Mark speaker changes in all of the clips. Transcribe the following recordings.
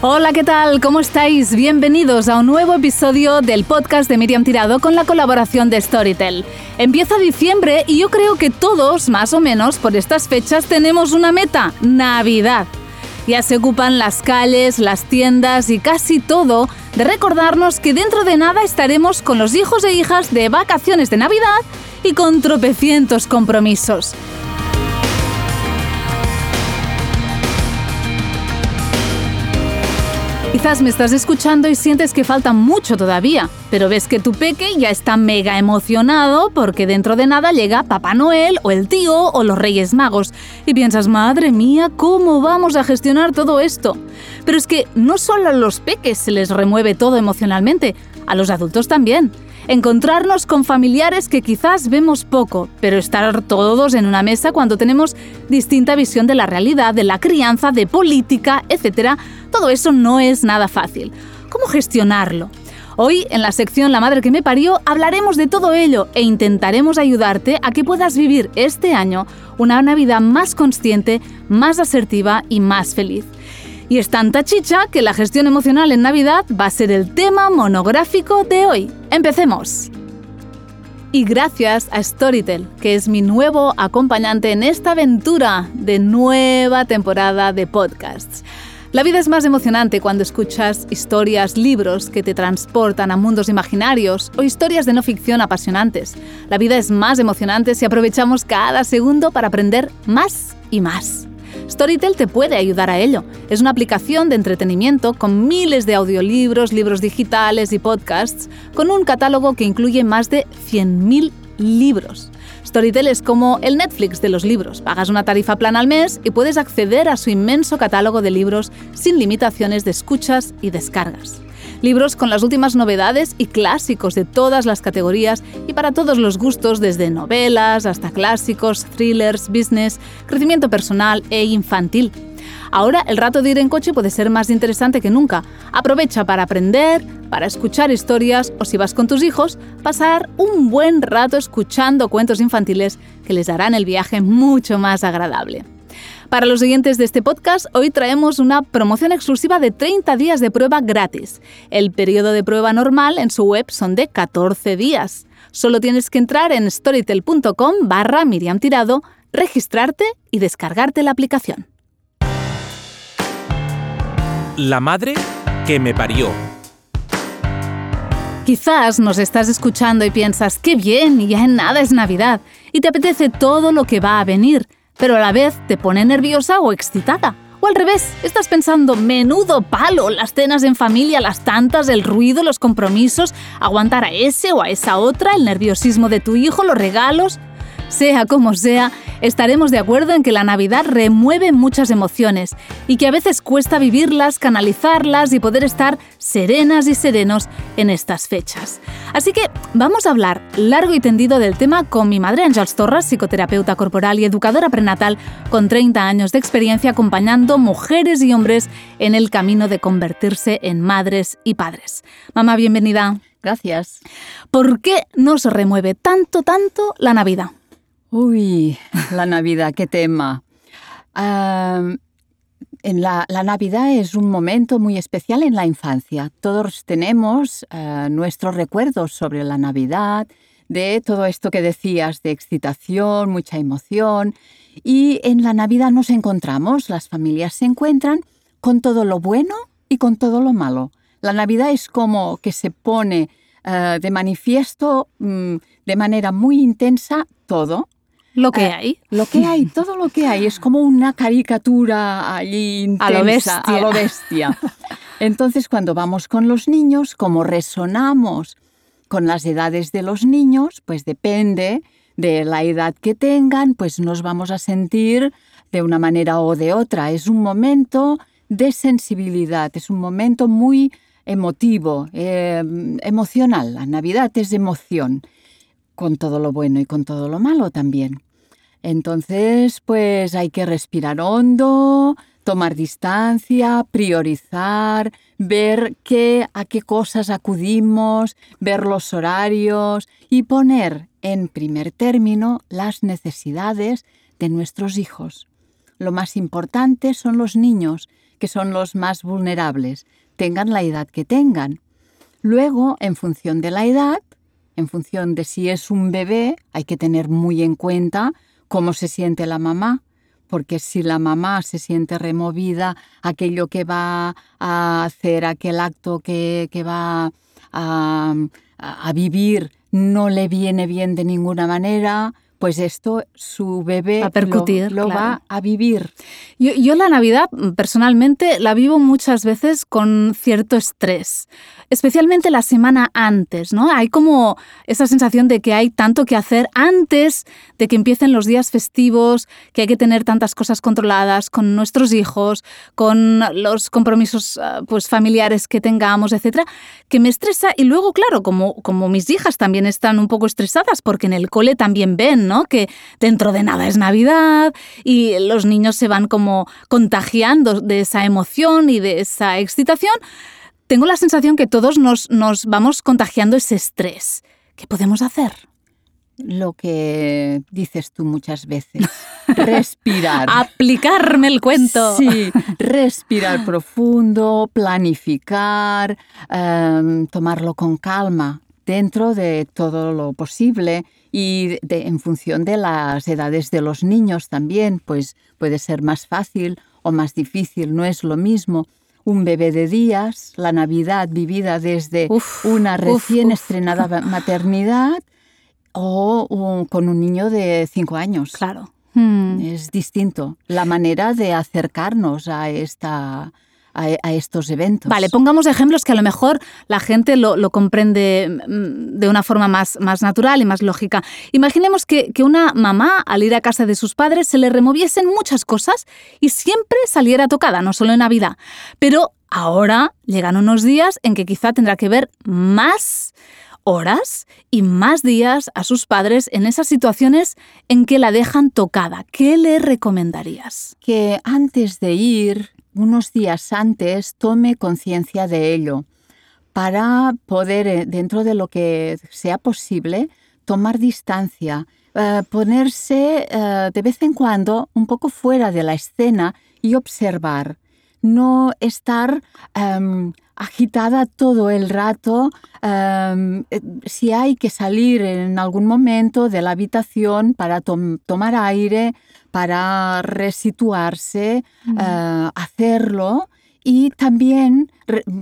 Speaker 1: Hola, ¿qué tal? ¿Cómo estáis? Bienvenidos a un nuevo episodio del podcast de Miriam Tirado con la colaboración de Storytel. Empieza diciembre y yo creo que todos, más o menos, por estas fechas tenemos una meta, Navidad. Ya se ocupan las calles, las tiendas y casi todo de recordarnos que dentro de nada estaremos con los hijos e hijas de vacaciones de Navidad y con tropecientos compromisos. Quizás me estás escuchando y sientes que falta mucho todavía, pero ves que tu peque ya está mega emocionado porque dentro de nada llega Papá Noel o el tío o los Reyes Magos y piensas, madre mía, ¿cómo vamos a gestionar todo esto? Pero es que no solo a los peques se les remueve todo emocionalmente, a los adultos también encontrarnos con familiares que quizás vemos poco, pero estar todos en una mesa cuando tenemos distinta visión de la realidad, de la crianza, de política, etc., todo eso no es nada fácil. ¿Cómo gestionarlo? Hoy, en la sección La Madre que me parió, hablaremos de todo ello e intentaremos ayudarte a que puedas vivir este año una Navidad más consciente, más asertiva y más feliz. Y es tanta chicha que la gestión emocional en Navidad va a ser el tema monográfico de hoy. Empecemos. Y gracias a Storytel, que es mi nuevo acompañante en esta aventura de nueva temporada de podcasts. La vida es más emocionante cuando escuchas historias, libros que te transportan a mundos imaginarios o historias de no ficción apasionantes. La vida es más emocionante si aprovechamos cada segundo para aprender más y más. Storytel te puede ayudar a ello. Es una aplicación de entretenimiento con miles de audiolibros, libros digitales y podcasts, con un catálogo que incluye más de 100.000 libros. Storytel es como el Netflix de los libros. Pagas una tarifa plana al mes y puedes acceder a su inmenso catálogo de libros sin limitaciones de escuchas y descargas libros con las últimas novedades y clásicos de todas las categorías y para todos los gustos, desde novelas hasta clásicos, thrillers, business, crecimiento personal e infantil. Ahora el rato de ir en coche puede ser más interesante que nunca. Aprovecha para aprender, para escuchar historias o si vas con tus hijos, pasar un buen rato escuchando cuentos infantiles que les harán el viaje mucho más agradable. Para los siguientes de este podcast, hoy traemos una promoción exclusiva de 30 días de prueba gratis. El periodo de prueba normal en su web son de 14 días. Solo tienes que entrar en storytel.com barra Miriam Tirado, registrarte y descargarte la aplicación.
Speaker 2: La madre que me parió.
Speaker 1: Quizás nos estás escuchando y piensas, qué bien, y ya en nada es Navidad, y te apetece todo lo que va a venir pero a la vez te pone nerviosa o excitada. O al revés, estás pensando, menudo palo, las cenas en familia, las tantas, el ruido, los compromisos, aguantar a ese o a esa otra, el nerviosismo de tu hijo, los regalos. Sea como sea, estaremos de acuerdo en que la Navidad remueve muchas emociones y que a veces cuesta vivirlas, canalizarlas y poder estar serenas y serenos en estas fechas. Así que vamos a hablar largo y tendido del tema con mi madre Ángels Torres, psicoterapeuta corporal y educadora prenatal con 30 años de experiencia acompañando mujeres y hombres en el camino de convertirse en madres y padres. Mamá, bienvenida.
Speaker 3: Gracias.
Speaker 1: ¿Por qué nos remueve tanto, tanto la Navidad?
Speaker 3: Uy, la Navidad, qué tema. en la, Navidad es un momento muy especial en la infancia. Todos tenemos eh, nuestros recuerdos sobre la Navidad, de todo esto que decías, de excitación, mucha emoción. Y en la Navidad nos encontramos, las familias se encuentran con todo lo bueno y con todo lo malo. La Navidad es como que se pone eh, de manifiesto mm, de manera muy intensa todo,
Speaker 1: lo que eh, hay.
Speaker 3: Lo que hay, todo lo que hay. Es como una caricatura allí intensa,
Speaker 1: a lo bestia.
Speaker 3: A lo bestia. Entonces, cuando vamos con los niños, como resonamos con las edades de los niños, pues depende de la edad que tengan, pues nos vamos a sentir de una manera o de otra. Es un momento de sensibilidad, es un momento muy emotivo, eh, emocional. La Navidad es emoción, con todo lo bueno y con todo lo malo también. Entonces, pues hay que respirar hondo, tomar distancia, priorizar, ver qué, a qué cosas acudimos, ver los horarios y poner en primer término las necesidades de nuestros hijos. Lo más importante son los niños, que son los más vulnerables, tengan la edad que tengan. Luego, en función de la edad, en función de si es un bebé, hay que tener muy en cuenta cómo se siente la mamá, porque si la mamá se siente removida, aquello que va a hacer, aquel acto que, va a, vivir, no le viene bien de ninguna manera, pues esto su bebé
Speaker 1: a percutir,
Speaker 3: lo, va a vivir.
Speaker 1: yo, la Navidad personalmente la vivo muchas veces con cierto estrés especialmente la semana antes, ¿no? Hay como esa sensación de que hay tanto que hacer antes de que empiecen los días festivos, que hay que tener tantas cosas controladas con nuestros hijos, con los compromisos ah, pues, familiares que tengamos, etcétera, que me estresa y luego, claro, como, como mis hijas también están un poco estresadas porque en el cole también ven, ¿no? Que dentro de nada es Navidad y los niños se van como contagiando de esa emoción y de esa excitación, tengo la sensación que todos nos, nos vamos contagiando ese estrés. ¿Qué podemos hacer?
Speaker 3: Lo que dices tú muchas veces, respirar.
Speaker 1: Aplicarme el cuento.
Speaker 3: Sí, respirar profundo, planificar, em, tomarlo con calma dentro de todo lo posible y en función de las edades de los niños también, pues puede ser más fácil o más difícil, no es lo mismo un bebé de días, la Navidad vivida desde una recién estrenada maternidad o con un niño de cinco años.
Speaker 1: Claro.
Speaker 3: Hmm. Es distinto la manera de acercarnos a esta, a, estos eventos.
Speaker 1: Vale, pongamos ejemplos que a lo mejor la gente lo, comprende mm, de una forma más, más, natural y más lógica. Imaginemos que, que, una mamá, al ir a casa de sus padres, se le removiesen muchas cosas y siempre saliera tocada, no solo en Navidad. Pero ahora llegan unos días en que quizá tendrá que ver más horas y más días a sus padres en esas situaciones en que la dejan tocada. ¿Qué le recomendarías?
Speaker 3: Que antes de ir unos días antes tome conciencia de ello. Para poder, eh, dentro de lo que sea posible, tomar distancia, eh, ponerse eh, de vez en cuando un poco fuera de la escena y observar, no estar em, agitada todo el rato. Em, si hay que salir en algún momento de la habitación para tomar aire, para resituarse, eh, hacerlo y también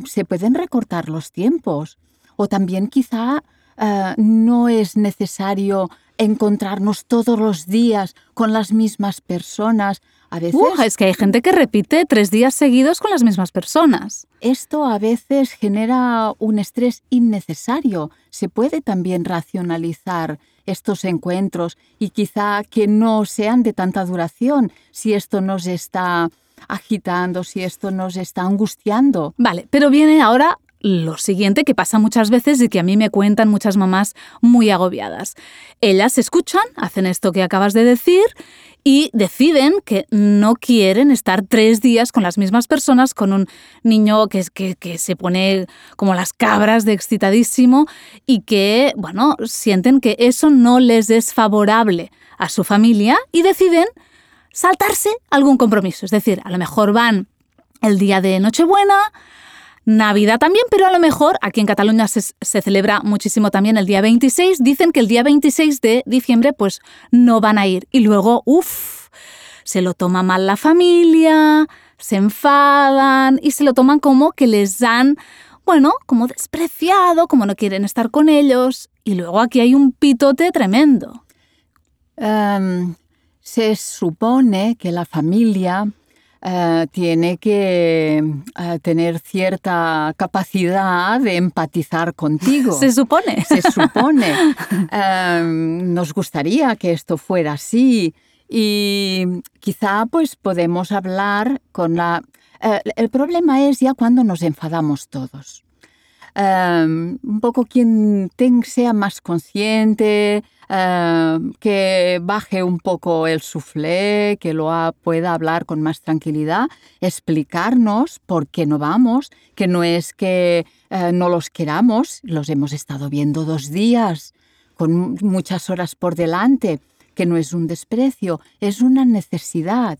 Speaker 3: se pueden recortar los tiempos o también quizá eh, no es necesario encontrarnos todos los días con las mismas personas. A veces,
Speaker 1: es que hay gente que repite tres días seguidos con las mismas personas.
Speaker 3: Esto a veces genera un estrés innecesario. Se puede también racionalizar estos encuentros y quizá que no sean de tanta duración si esto nos está agitando, si esto nos está angustiando.
Speaker 1: Vale, pero viene ahora lo siguiente que pasa muchas veces y que a mí me cuentan muchas mamás muy agobiadas. Ellas escuchan, hacen esto que acabas de decir y deciden que no quieren estar tres días con las mismas personas, con un niño que, que, que se pone como las cabras de excitadísimo y que, bueno, sienten que eso no les es favorable a su familia y deciden saltarse algún compromiso. Es decir, a lo mejor van el día de Nochebuena, Navidad también, pero a lo mejor aquí en Cataluña se, celebra muchísimo también el día 26. Dicen que el día 26 de diciembre pues no van a ir. Y luego, uff, se lo toma mal la familia, se enfadan y se lo toman como que les dan, bueno, como despreciado, como no quieren estar con ellos. Y luego aquí hay un pitote tremendo.
Speaker 3: Em, se supone que la familia eh, tiene que eh, tener cierta capacidad de empatizar contigo.
Speaker 1: Se supone.
Speaker 3: Se supone. Em, nos gustaría que esto fuera así y quizá pues podemos hablar con la... Eh, el problema es ya cuando nos enfadamos todos. Em, un poco quien sea más consciente, em, que baje un poco el suflé, que lo pueda hablar con más tranquilidad, explicarnos por qué no vamos, que no es que eh, no los queramos, los hemos estado viendo dos días, con muchas horas por delante, que no es un desprecio, es una necesidad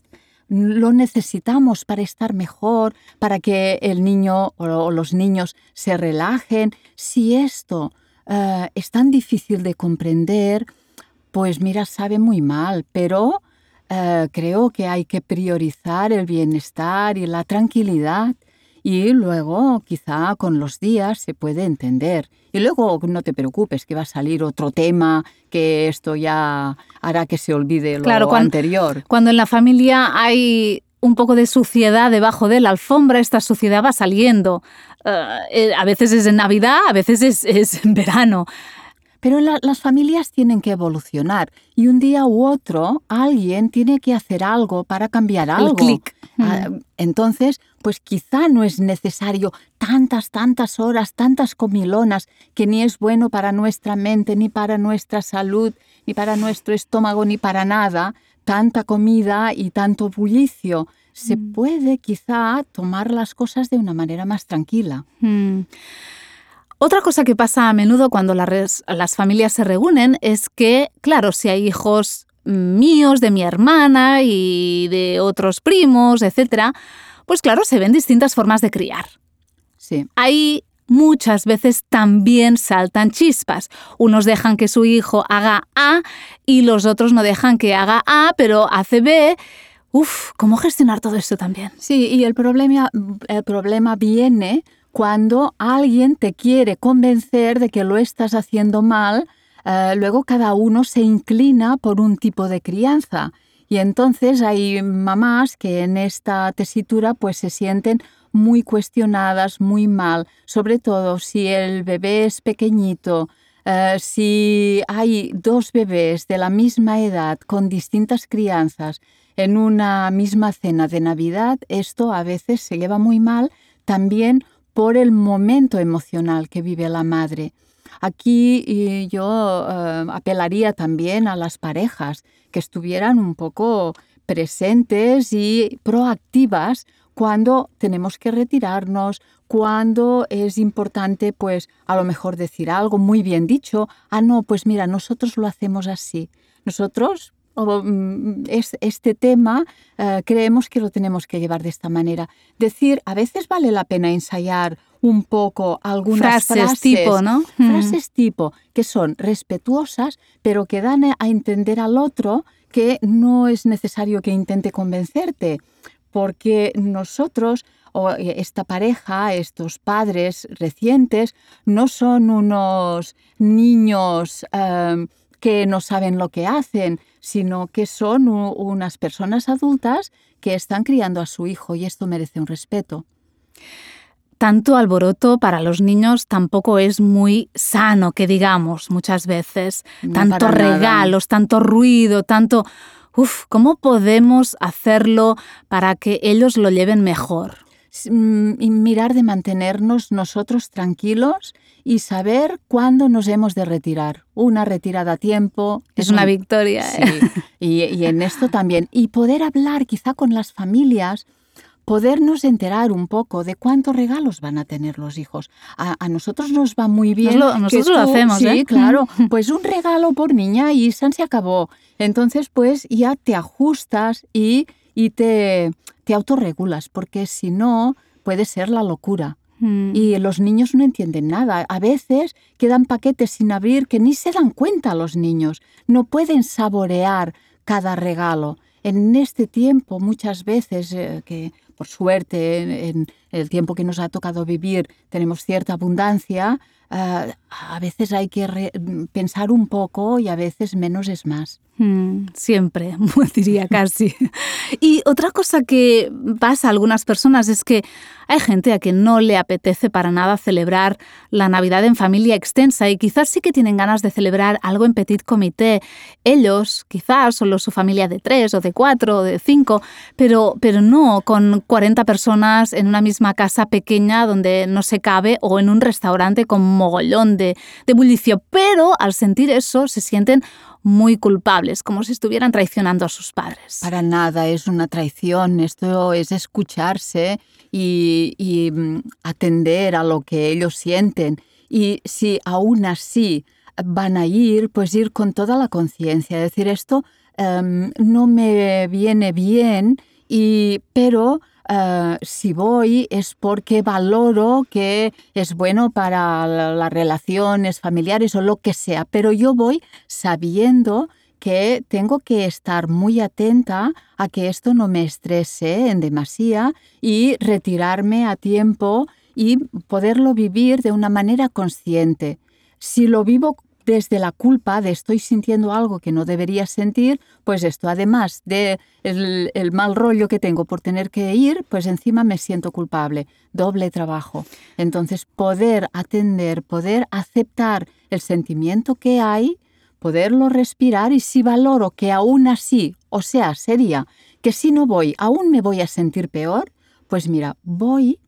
Speaker 3: lo necesitamos para estar mejor, para que el niño o los niños se relajen. Si esto eh, es tan difícil de comprender, pues mira, sabe muy mal, pero eh, creo que hay que priorizar el bienestar y la tranquilidad y luego quizá con los días se puede entender. Y luego no te preocupes que va a salir otro tema que esto ya hará que se olvide lo
Speaker 1: claro,
Speaker 3: anterior.
Speaker 1: Cuando en la familia hay un poco de suciedad debajo de la alfombra, esta suciedad va saliendo. Eh, eh, a veces es en Navidad, a veces es en verano.
Speaker 3: Pero las familias tienen que evolucionar y un día u otro alguien tiene que hacer algo para cambiar algo.
Speaker 1: El clic.
Speaker 3: Ah, entonces, pues quizá no es necesario tantas, tantas horas, tantas comilonas, que ni es bueno para nuestra mente, ni para nuestra salud, ni para nuestro estómago, ni para nada, tanta comida y tanto bullicio. Se mm. puede quizá tomar las cosas de una manera más tranquila.
Speaker 1: Mm. Otra cosa que pasa a menudo cuando las, familias se reúnen es que, claro, si hay hijos míos, de mi hermana y de otros primos, etc., pues claro, se ven distintas formas de criar.
Speaker 3: Sí.
Speaker 1: Ahí muchas veces también saltan chispas. Unos dejan que su hijo haga A y los otros no dejan que haga A, pero hace B. Uf, ¿cómo gestionar todo esto también?
Speaker 3: Sí, y el problema, el problema viene cuando alguien te quiere convencer de que lo estás haciendo mal, eh, luego cada uno se inclina por un tipo de crianza. Y entonces hay mamás que en esta tesitura pues se sienten muy cuestionadas, muy mal, sobre todo si el bebé es pequeñito, eh, si hay dos bebés de la misma edad con distintas crianzas en una misma cena de Navidad, esto a veces se lleva muy mal también por el momento emocional que vive la madre. Aquí yo eh, apelaría también a las parejas que estuvieran un poco presentes y proactivas cuando tenemos que retirarnos, cuando es importante, pues a lo mejor decir algo muy bien dicho, ah, no, pues mira, nosotros lo hacemos así. Nosotros Mm, es, este tema eh, creemos que lo tenemos que llevar de esta manera. Decir, a veces vale la pena ensayar un poco algunas frases,
Speaker 1: tipo, ¿no?
Speaker 3: Frases tipo que son respetuosas, pero que dan a entender al otro que no es necesario que intente convencerte, porque nosotros o esta pareja, estos padres recientes, no son unos niños eh, que no saben lo que hacen, sino que son unas personas adultas que están criando a su hijo y esto merece un respeto.
Speaker 1: Tanto alboroto para los niños tampoco es muy sano, que digamos, muchas veces. tanto regalos, tanto ruido, tanto... Uf, ¿cómo podemos hacerlo para que ellos lo lleven mejor?
Speaker 3: Mm, y mirar de mantenernos nosotros tranquilos y saber cuándo nos hemos de retirar. Una retirada a tiempo.
Speaker 1: Es, una victoria.
Speaker 3: ¿eh? y, en esto también. Y poder hablar quizá con las familias, podernos enterar un poco de cuántos regalos van a tener los hijos. A, nosotros nos va muy bien.
Speaker 1: nosotros lo hacemos,
Speaker 3: sí,
Speaker 1: ¿eh?
Speaker 3: claro. Pues un regalo por niña y se acabó. Entonces, pues ya te ajustas y, y te, te autorregulas, porque si no, puede ser la locura. Mm. Y los niños no entienden nada. A veces quedan paquetes sin abrir que ni se dan cuenta los niños. No pueden saborear cada regalo. En este tiempo, muchas veces, eh, que por suerte en, el tiempo que nos ha tocado vivir tenemos cierta abundancia, ah, a veces hay que pensar un poco y a veces menos es más.
Speaker 1: Mm, siempre, diría casi. y otra cosa que pasa a algunas personas es que hay gente a quien no le apetece para nada celebrar la Navidad en familia extensa y quizás sí que tienen ganas de celebrar algo en petit comité. Ellos, quizás, solo su familia de tres o de cuatro o de cinco, pero, pero no con 40 personas en una misma casa pequeña donde no se cabe o en un restaurante con mogollón de, de bullicio. Pero al sentir eso se sienten muy culpables, como si estuvieran traicionando a sus padres.
Speaker 3: Para nada es una traición, esto es escucharse y, mm, atender a lo que ellos sienten. Y si aún así van a ir, pues ir con toda la conciencia, decir esto em, no me viene bien, y, pero eh, si voy es porque valoro que es bueno para las relaciones familiares o lo que sea, pero yo voy sabiendo que tengo que estar muy atenta a que esto no me estrese en demasía y retirarme a tiempo y poderlo vivir de una manera consciente. Si lo vivo desde la culpa de estoy sintiendo algo que no debería sentir, pues esto, además de el, mal rollo que tengo por tener que ir, pues encima me siento culpable, doble trabajo. Entonces, poder atender, poder aceptar el sentimiento que hay, poderlo respirar y si valoro que aún así, o sea, sería que si no voy, aún me voy a sentir peor, pues mira, voy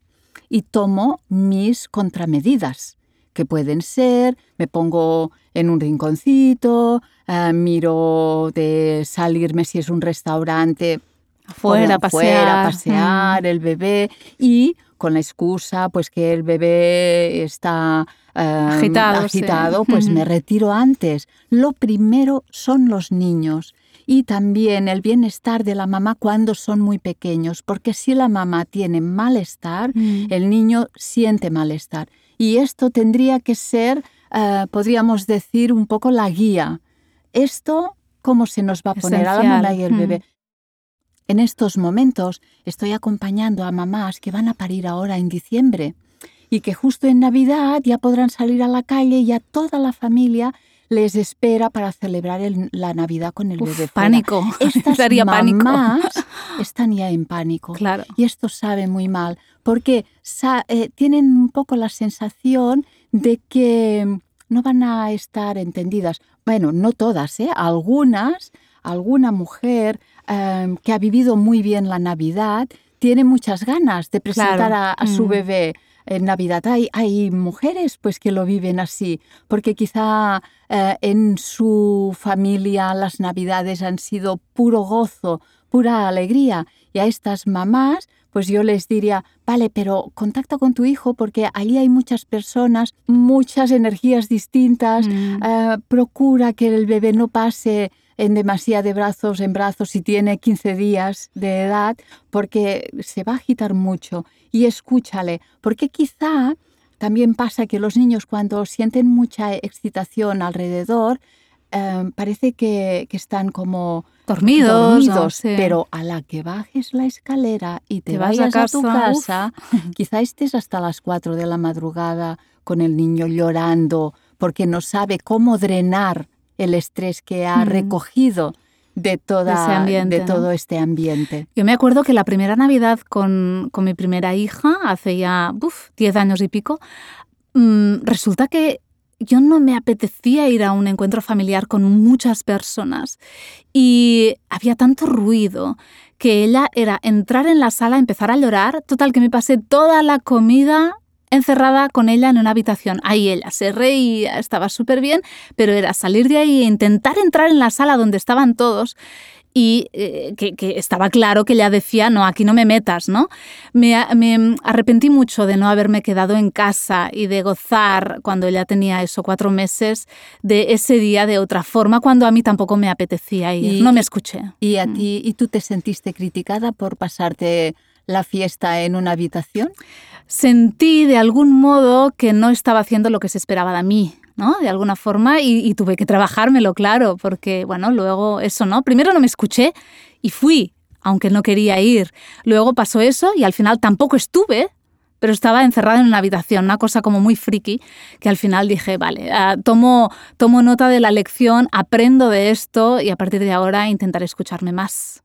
Speaker 3: y tomo mis contramedidas que pueden ser, me pongo en un rinconcito, eh, miro de salirme si es un restaurante
Speaker 1: fuera, pasear,
Speaker 3: pasear el bebé y con la excusa pues que el bebé está
Speaker 1: em,
Speaker 3: agitado, pues me retiro antes. Lo primero son los niños y también el bienestar de la mamá cuando son muy pequeños, porque si la mamá tiene malestar, mm. el niño siente malestar. Y esto tendría que ser, eh, podríamos decir, un poco la guía. Esto, ¿cómo se nos va a poner a la mamá y el bebé? En estos momentos estoy acompañando a mamás que van a parir ahora en diciembre y que justo en Navidad ya podrán salir a la calle y ya toda la familia les espera para celebrar la Navidad con el bebé.
Speaker 1: Pánico.
Speaker 3: Estas mamás están ya en pánico.
Speaker 1: Claro.
Speaker 3: Y esto sabe muy mal, porque eh, tienen un poco la sensación de que no van a estar entendidas. Bueno, no todas, ¿eh? Algunas, alguna mujer em, que ha vivido muy bien la Navidad tiene muchas ganas de presentar a, su mm. bebé en Navidad. Hay, hay mujeres pues que lo viven así, porque quizá eh, en su familia las Navidades han sido puro gozo, pura alegría. Y a estas mamás, pues yo les diría, vale, pero contacta con tu hijo porque allí hay muchas personas, muchas energías distintas, mm. eh, procura que el bebé no pase en demasía de brazos en brazos si tiene 15 días de edad, porque se va a agitar mucho. Y escúchale, porque quizá también pasa que los niños cuando sienten mucha excitación alrededor, em, parece que, están como
Speaker 1: dormidos,
Speaker 3: pero a la que bajes la escalera y te, vayas a, tu casa, quizá estés hasta las 4 de la madrugada con el niño llorando porque no sabe cómo drenar el estrés que ha recogido de, toda, de todo este ambiente.
Speaker 1: Yo me acuerdo que la primera Navidad con, con mi primera hija, hace ya 10 años y pico, mm, resulta que yo no me apetecía ir a un encuentro familiar con muchas personas y había tanto ruido que ella era entrar en la sala, empezar a llorar, total que me pasé toda la comida encerrada con ella en una habitación. Ahí ella se reía, estaba súper bien, pero era salir de ahí e intentar entrar en la sala donde estaban todos y eh, que, estaba claro que ella decía, no, aquí no me metas, ¿no? Me, me, arrepentí mucho de no haberme quedado en casa y de gozar cuando ella tenía eso, cuatro meses, de ese día de otra forma, cuando a mí tampoco me apetecía ir, no me escuché.
Speaker 3: ¿Y a mm. ti, y tú te sentiste criticada por pasarte la fiesta en una habitación?
Speaker 1: Sentí de algún modo que no estaba haciendo lo que se esperaba de mí. ¿no? De alguna forma, y, tuve que trabajármelo, claro, porque, bueno, luego eso, ¿no? Primero no me escuché y fui, aunque no quería ir. Luego pasó eso y al final tampoco estuve, pero estaba encerrada en una habitación, una cosa como muy friki, que al final dije, vale, ah, tomo, tomo nota de la lección, aprendo de esto y a partir de ahora intentaré escucharme más.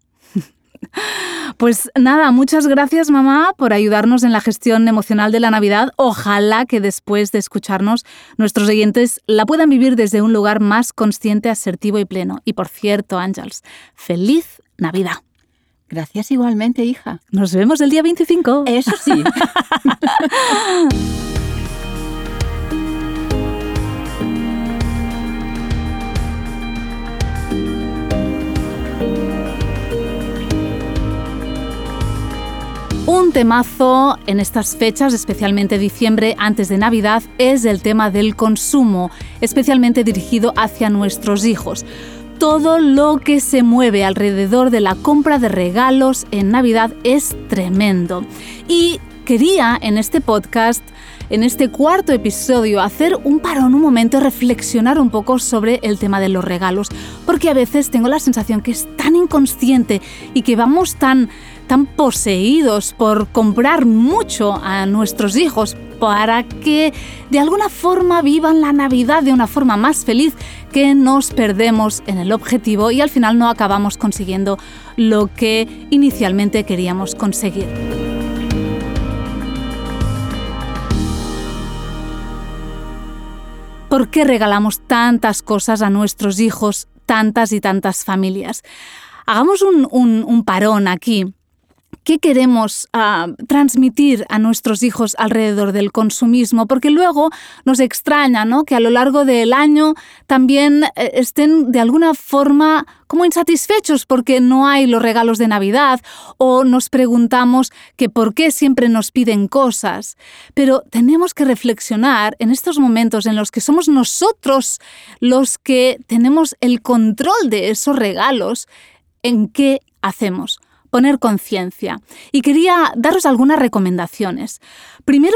Speaker 1: Pues nada, muchas gracias mamá por ayudarnos en la gestión emocional de la Navidad. Ojalá que después de escucharnos nuestros oyentes la puedan vivir desde un lugar más consciente, asertivo y pleno. Y por cierto, Ángels, feliz Navidad.
Speaker 3: Gracias igualmente, hija.
Speaker 1: Nos vemos el día 25.
Speaker 3: Eso sí.
Speaker 1: Un temazo en estas fechas, especialmente diciembre, antes de Navidad, es el tema del consumo, especialmente dirigido hacia nuestros hijos. Todo lo que se mueve alrededor de la compra de regalos en Navidad es tremendo. Y quería en este podcast en este cuarto episodio hacer un parón un momento y reflexionar un poco sobre el tema de los regalos, porque a veces tengo la sensación que es tan inconsciente y que vamos tan tan poseídos por comprar mucho a nuestros hijos para que de alguna forma vivan la Navidad de una forma más feliz que nos perdemos en el objetivo y al final no acabamos consiguiendo lo que inicialmente queríamos conseguir. ¿Por qué regalamos tantas cosas a nuestros hijos, tantas y tantas familias? Hagamos un parón aquí qué queremos ah, transmitir a nuestros hijos alrededor del consumismo, porque luego nos extraña ¿no? que a lo largo del año también eh, estén de alguna forma como insatisfechos porque no hay los regalos de Navidad o nos preguntamos que por qué siempre nos piden cosas. Pero tenemos que reflexionar en estos momentos en los que somos nosotros los que tenemos el control de esos regalos, en qué hacemos poner conciencia. Y quería daros algunas recomendaciones. Primero,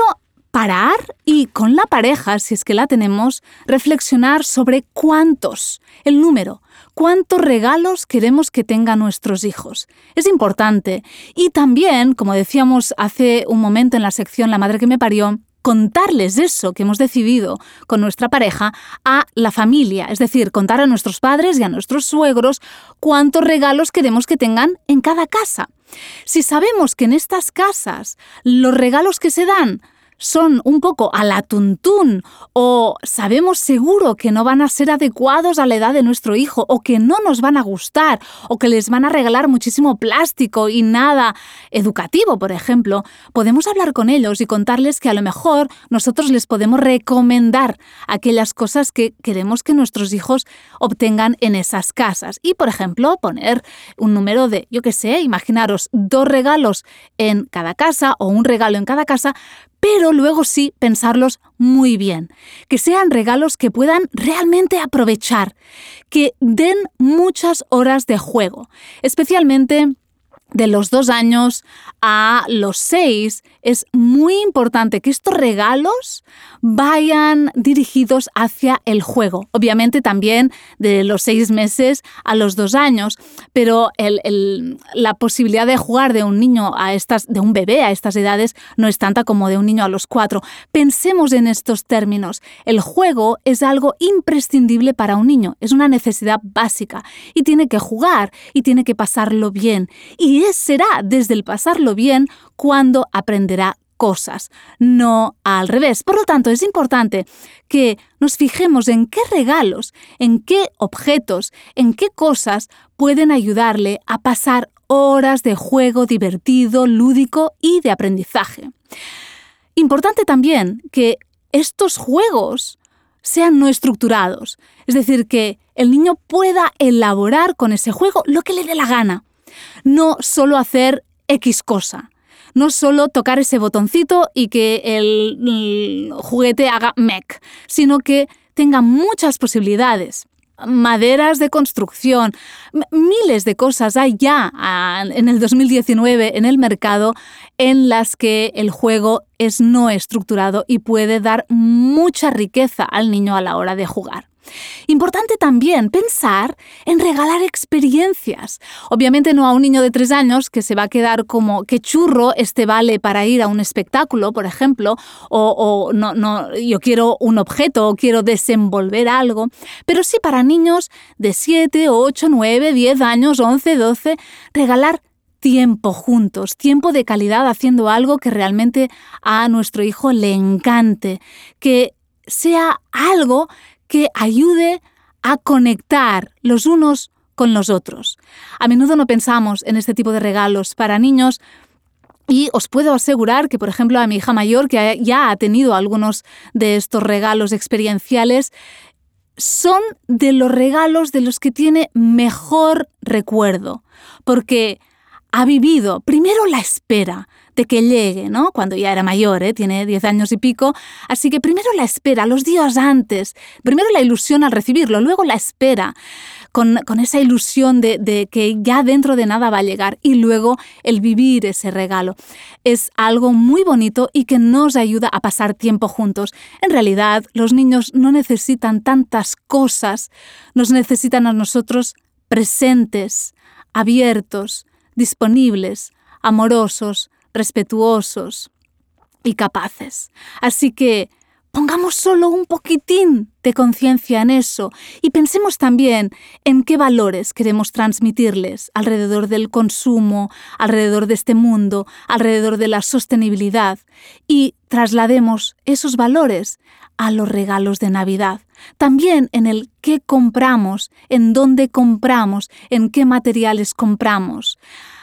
Speaker 1: parar y con la pareja, si es que la tenemos, reflexionar sobre cuántos, el número, cuántos regalos queremos que tengan nuestros hijos. Es importante. Y también, como decíamos hace un momento en la sección La madre que me parió, contarles eso que hemos decidido con nuestra pareja a la familia, es decir, contar a nuestros padres y a nuestros suegros cuántos regalos queremos que tengan en cada casa. Si sabemos que en estas casas los regalos que se dan son un poco a la tuntún o sabemos seguro que no van a ser adecuados a la edad de nuestro hijo o que no nos van a gustar o que les van a regalar muchísimo plástico y nada educativo, por ejemplo, podemos hablar con ellos y contarles que a lo mejor nosotros les podemos recomendar aquellas cosas que queremos que nuestros hijos obtengan en esas casas. Y, por ejemplo, poner un número de, yo qué sé, imaginaros dos regalos en cada casa o un regalo en cada casa, pero luego sí pensarlos muy bien, que sean regalos que puedan realmente aprovechar, que den muchas horas de juego, especialmente de los dos años a los seis, es muy importante que estos regalos vayan dirigidos hacia el juego. Obviamente también de los seis meses a los dos años, pero la posibilidad de jugar de un niño a estas, de un bebé a estas edades no es tanta como de un niño a los cuatro. Pensemos en estos términos. El juego es algo imprescindible para un niño, es una necesidad básica y tiene que jugar y tiene que pasarlo bien. Y será desde el pasarlo bien cuando cosas, no al revés. Por lo tanto, es importante que nos fijemos en qué regalos, en qué objetos, en qué cosas pueden ayudarle a pasar horas de juego divertido, lúdico y de aprendizaje. Importante también que estos juegos sean no estructurados, es decir, que el niño pueda elaborar con ese juego lo que le dé la gana, no solo hacer X cosa no solo tocar ese botoncito y que el, juguete haga mec, sino que tenga muchas posibilidades maderas de construcción, miles de cosas hay ya ah, en el 2019 en el mercado en las que el juego es no estructurado y puede dar mucha riqueza al niño a la hora de jugar. Importante también pensar en regalar experiencias. Obviamente no a un niño de tres años que se va a quedar como que churro este vale para ir a un espectáculo, por ejemplo, o, o no, no, yo quiero un objeto o quiero desenvolver algo, pero sí para niños de 7, 8, 9, 10 años, 11, 12, regalar tiempo juntos, tiempo de calidad haciendo algo que realmente a nuestro hijo le encante, que sea algo que ayude a conectar los unos con los otros. A menudo no pensamos en este tipo de regalos para niños y os puedo asegurar que, por ejemplo, a mi hija mayor, que ya ha tenido algunos de estos regalos experienciales, son de los regalos de los que tiene mejor recuerdo, porque ha vivido primero la espera de que llegue, ¿no? Cuando ya era mayor, ¿eh? tiene 10 años y pico, así que primero la espera, los días antes, primero la ilusión al recibirlo, luego la espera, con, esa ilusión de, de, que ya dentro de nada va a llegar y luego el vivir ese regalo. Es algo muy bonito y que nos ayuda a pasar tiempo juntos. En realidad, los niños no necesitan tantas cosas, nos necesitan a nosotros presentes, abiertos, disponibles, amorosos, respetuosos y capaces. Así que pongamos solo un poquitín de conciencia en eso y pensemos también en qué valores queremos transmitirles alrededor del consumo, alrededor de este mundo, alrededor de la sostenibilidad y traslademos esos valores a los regalos de Navidad. También en el qué compramos, en dónde compramos, en qué materiales compramos.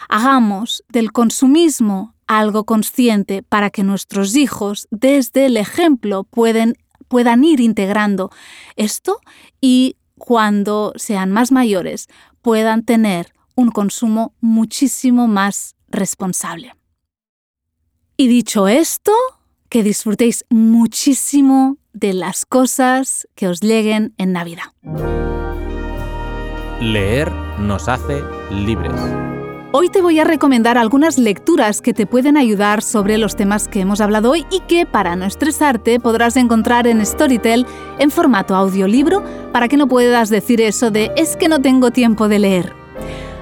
Speaker 1: Hagamos del consumismo algo consciente para que nuestros hijos, desde el ejemplo, puedan ir integrando esto y cuando sean más mayores puedan tener un consumo muchísimo más responsable. Y dicho esto, que disfrutéis muchísimo de las cosas que os lleguen en Navidad.
Speaker 2: Leer nos hace libres.
Speaker 1: Hoy te voy a recomendar algunas lecturas que te pueden ayudar sobre los temas que hemos hablado hoy y que para no estresarte podrás encontrar en Storytel en formato audiolibro para que no puedas decir eso de es que no tengo tiempo de leer.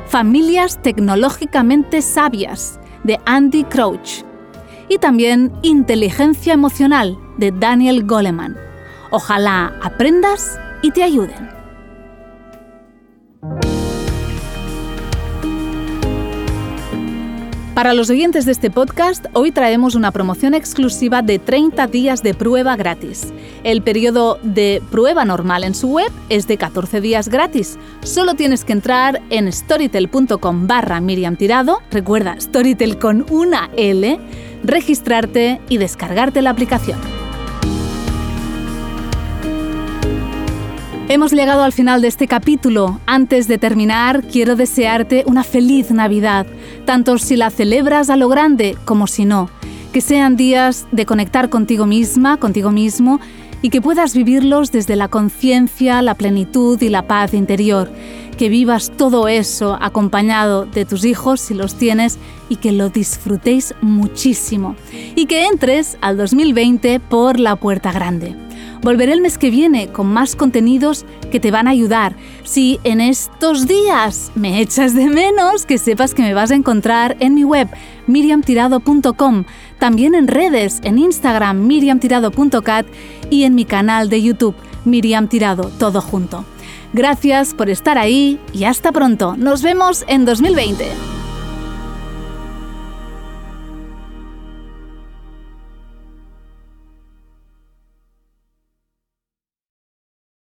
Speaker 1: Familias tecnológicamente sabias de Andy Crouch y también Inteligencia Emocional de Daniel Goleman. Ojalá aprendas y te ayuden. Para los oyentes de este podcast, hoy traemos una promoción exclusiva de 30 días de prueba gratis. El periodo de prueba normal en su web es de 14 días gratis. Solo tienes que entrar en storytel.com barra Miriam Tirado, recuerda, Storytel con una L, registrarte y descargarte la aplicación. Hemos llegado al final de este capítulo. Antes de terminar, quiero desearte una feliz Navidad, tanto si la celebras a lo grande como si no. Que sean días de conectar contigo misma, contigo mismo, y que puedas vivirlos desde la conciencia, la plenitud y la paz interior. Que vivas todo eso acompañado de tus hijos si los tienes y que lo disfrutéis muchísimo. Y que entres al 2020 por la puerta grande. Volveré el mes que viene con más contenidos que te van a ayudar. Si en estos días me echas de menos, que sepas que me vas a encontrar en mi web miriamtirado.com, también en redes, en Instagram miriamtirado.cat y en mi canal de YouTube Miriam Tirado, todo junto. Gracias por estar ahí y hasta pronto. Nos vemos en 2020.